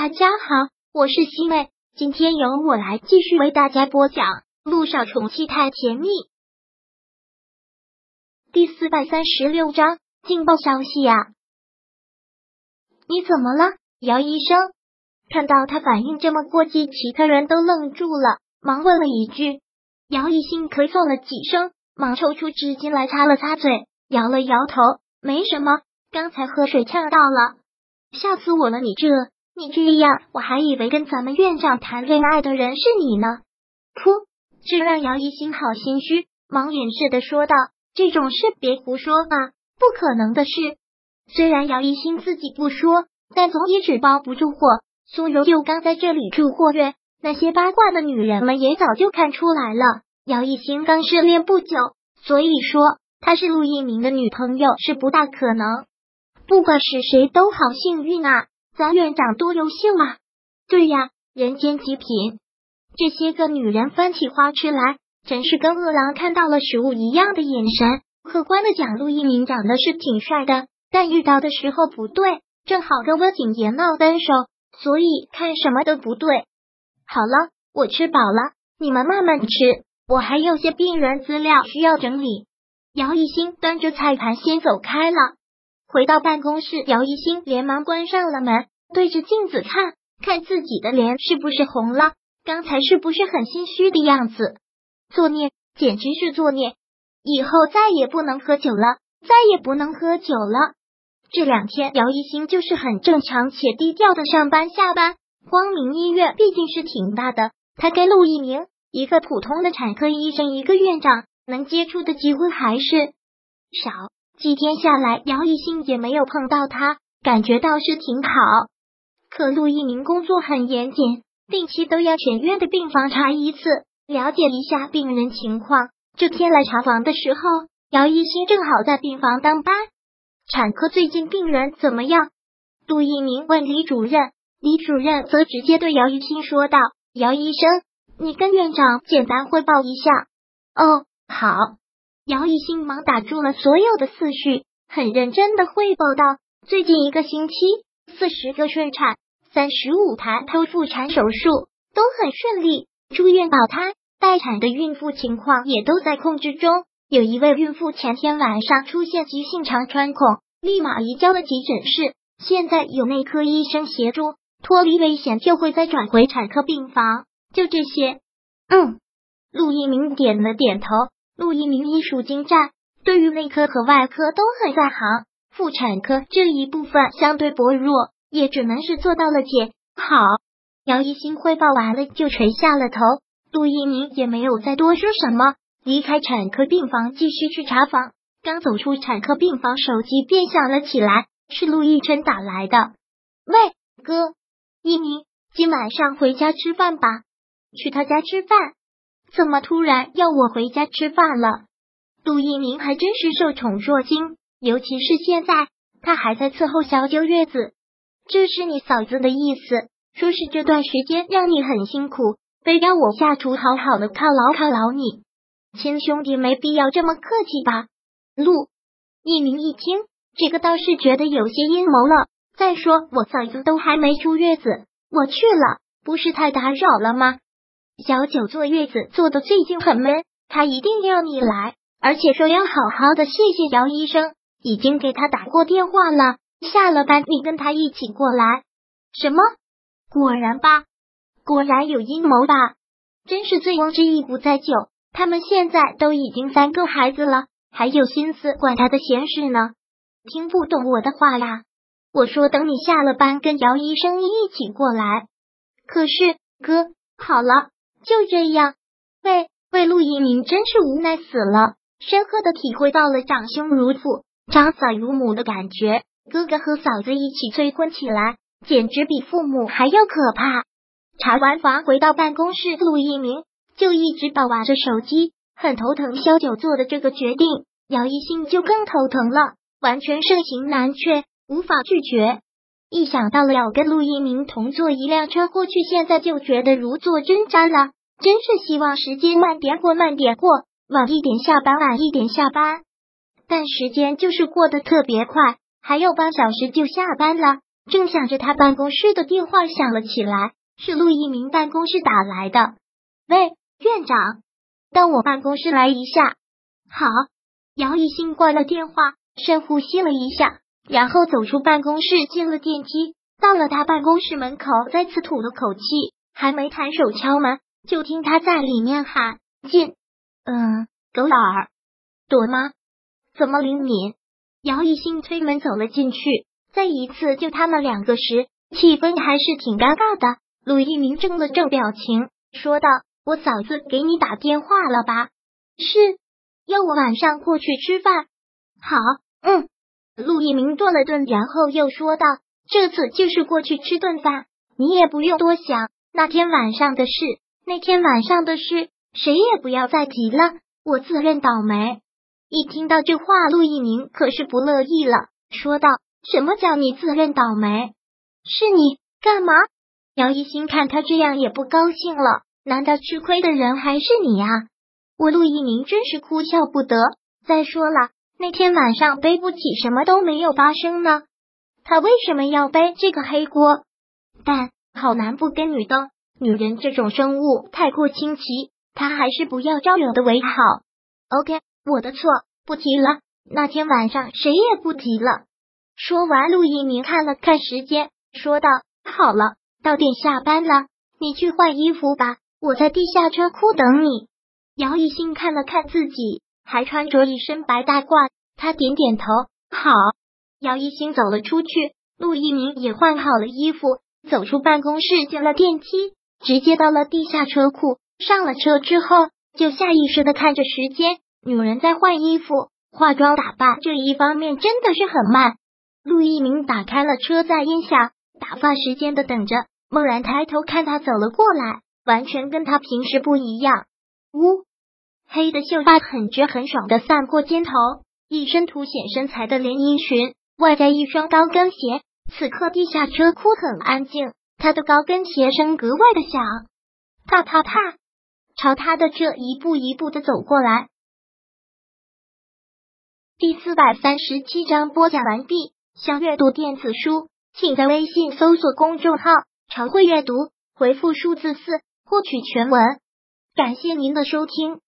大家好，我是西妹，今天由我来继续为大家播讲《路上宠妻太甜蜜》第四百三十六章劲爆消息呀！你怎么了，姚医生？看到他反应这么过激，其他人都愣住了，忙问了一句。姚一新咳嗽了几声，忙抽出纸巾来擦了擦嘴，摇了摇头，没什么，刚才喝水呛到了，吓死我了！你这。你这样，我还以为跟咱们院长谈恋爱的人是你呢。噗，这让姚一新好心虚，忙掩饰的说道：“这种事别胡说啊，不可能的事。”虽然姚一新自己不说，但总也纸包不住火。苏柔就刚在这里住过月，那些八卦的女人们也早就看出来了。姚一新刚失恋不久，所以说他是陆一鸣的女朋友是不大可能。不管是谁都好幸运啊。咱院长多优秀啊！对呀，人间极品。这些个女人翻起花痴来，真是跟饿狼看到了食物一样的眼神。客观的讲，陆一鸣长得是挺帅的，但遇到的时候不对，正好跟温景言闹分手，所以看什么都不对。好了，我吃饱了，你们慢慢吃，我还有些病人资料需要整理。姚一新端着菜盘先走开了。回到办公室，姚一星连忙关上了门，对着镜子看看自己的脸是不是红了，刚才是不是很心虚的样子？作孽，简直是作孽！以后再也不能喝酒了，再也不能喝酒了。这两天，姚一星就是很正常且低调的上班下班。光明医院毕竟是挺大的，他跟陆一鸣一个普通的产科医生，一个院长，能接触的机会还是少。几天下来，姚一新也没有碰到他，感觉倒是挺好。可陆一鸣工作很严谨，定期都要全院的病房查一次，了解一下病人情况。这天来查房的时候，姚一新正好在病房当班。产科最近病人怎么样？陆一鸣问李主任，李主任则直接对姚一新说道：“姚医生，你跟院长简单汇报一下。”哦，好。姚一新忙打住了所有的思绪，很认真的汇报道：最近一个星期，四十个顺产，三十五台剖腹产手术都很顺利，住院保胎待产的孕妇情况也都在控制中。有一位孕妇前天晚上出现急性肠穿孔，立马移交了急诊室，现在有内科医生协助，脱离危险就会再转回产科病房。就这些，嗯，陆一鸣点了点头。陆一鸣医术精湛，对于内科和外科都很在行。妇产科这一部分相对薄弱，也只能是做到了解好。姚一新汇报完了，就垂下了头。陆一鸣也没有再多说什么，离开产科病房，继续去查房。刚走出产科病房，手机便响了起来，是陆亦琛打来的。喂，哥，一鸣，今晚上回家吃饭吧？去他家吃饭。怎么突然要我回家吃饭了？陆一鸣还真是受宠若惊，尤其是现在他还在伺候小九月子。这是你嫂子的意思，说是这段时间让你很辛苦，非要我下厨好好的犒劳犒劳你。亲兄弟没必要这么客气吧？陆一鸣一听，这个倒是觉得有些阴谋了。再说我嫂子都还没出月子，我去了不是太打扰了吗？小九坐月子坐的最近很闷，他一定要你来，而且说要好好的谢谢姚医生，已经给他打过电话了。下了班你跟他一起过来。什么？果然吧，果然有阴谋吧？真是醉翁之意不在酒，他们现在都已经三个孩子了，还有心思管他的闲事呢？听不懂我的话呀？我说等你下了班跟姚医生一起过来。可是哥，好了。就这样，喂喂陆一鸣真是无奈死了，深刻的体会到了长兄如父、长嫂如母的感觉。哥哥和嫂子一起催婚起来，简直比父母还要可怕。查完房回到办公室，陆一鸣就一直把玩着手机，很头疼。萧九做的这个决定，姚一兴就更头疼了，完全盛情难却，无法拒绝。一想到了要跟陆一鸣同坐一辆车过去，现在就觉得如坐针毡了。真是希望时间慢点过，慢点过，晚一点下班，晚一点下班。但时间就是过得特别快，还有半小时就下班了。正想着，他办公室的电话响了起来，是陆一鸣办公室打来的。喂，院长，到我办公室来一下。好。姚一新挂了电话，深呼吸了一下，然后走出办公室，进了电梯，到了他办公室门口，再次吐了口气，还没抬手敲门，就听他在里面喊：“进。”嗯，狗老儿，躲吗？怎么灵敏？姚一新推门走了进去，再一次就他们两个时，气氛还是挺尴尬的。陆一鸣正了正表情，说道：“我嫂子给你打电话了吧？是。”要我晚上过去吃饭？好，嗯。陆一鸣顿了顿，然后又说道：“这次就是过去吃顿饭，你也不用多想那天晚上的事。那天晚上的事，谁也不要再提了，我自认倒霉。”一听到这话，陆一鸣可是不乐意了，说道：“什么叫你自认倒霉？是你干嘛？”姚一新看他这样也不高兴了，难道吃亏的人还是你呀？我陆一鸣真是哭笑不得。再说了，那天晚上背不起，什么都没有发生呢。他为什么要背这个黑锅？但好男不跟女斗，女人这种生物太过清奇，他还是不要招惹的为好。OK，我的错，不提了。那天晚上谁也不提了。说完，陆一鸣看了看时间，说道：“好了，到点下班了，你去换衣服吧，我在地下车库等你。”姚一新看了看自己，还穿着一身白大褂，他点点头，好。姚一星走了出去，陆一鸣也换好了衣服，走出办公室，进了电梯，直接到了地下车库。上了车之后，就下意识的看着时间。女人在换衣服、化妆打扮这一方面真的是很慢。陆一鸣打开了车载音响，打发时间的等着。猛然抬头看他走了过来，完全跟他平时不一样。呜。黑的秀发很直很爽的散过肩头，一身凸显身材的连衣裙，外加一双高跟鞋。此刻地下车库很安静，他的高跟鞋声格外的响，啪啪啪，朝他的这一步一步的走过来。第四百三十七章播讲完毕。想阅读电子书，请在微信搜索公众号“常会阅读”，回复数字四获取全文。感谢您的收听。